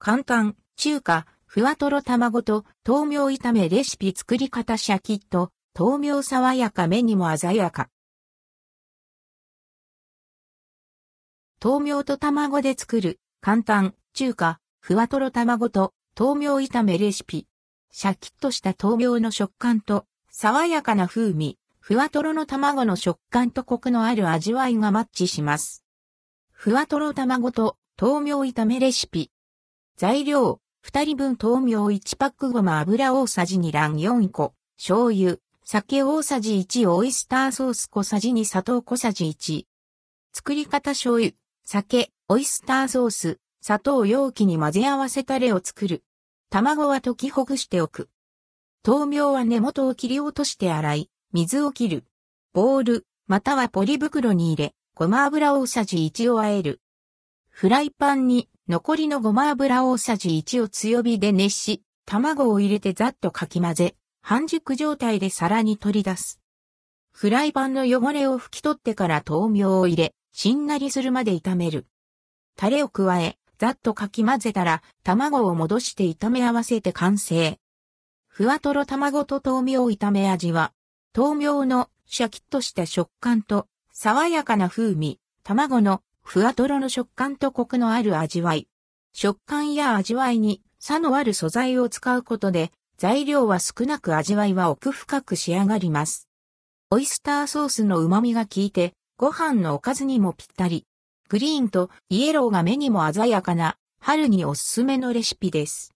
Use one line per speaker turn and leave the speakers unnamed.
簡単、中華、ふわとろ卵と豆苗炒めレシピ作り方シャキッと、豆苗爽やか目にも鮮やか。豆苗と卵で作る、簡単、中華、ふわとろ卵と豆苗炒めレシピ。シャキッとした豆苗の食感と、爽やかな風味、ふわとろの卵の食感とコクのある味わいがマッチします。ふわとろ卵と豆苗炒めレシピ。材料、2人分豆苗1パックごま油大さじ2卵4個、醤油、酒大さじ1オイスターソース小さじ2砂糖小さじ1。作り方醤油、酒、オイスターソース、砂糖容器に混ぜ合わせタレを作る。卵は溶きほぐしておく。豆苗は根元を切り落として洗い、水を切る。ボール、またはポリ袋に入れ、ごま油大さじ1を和える。フライパンに残りのごま油大さじ1を強火で熱し、卵を入れてざっとかき混ぜ、半熟状態で皿に取り出す。フライパンの汚れを拭き取ってから豆苗を入れ、しんなりするまで炒める。タレを加え、ざっとかき混ぜたら、卵を戻して炒め合わせて完成。ふわとろ卵と豆苗炒め味は、豆苗のシャキッとした食感と、爽やかな風味、卵のふわとろの食感とコクのある味わい。食感や味わいに差のある素材を使うことで、材料は少なく味わいは奥深く仕上がります。オイスターソースの旨味が効いて、ご飯のおかずにもぴったり。グリーンとイエローが目にも鮮やかな、春におすすめのレシピです。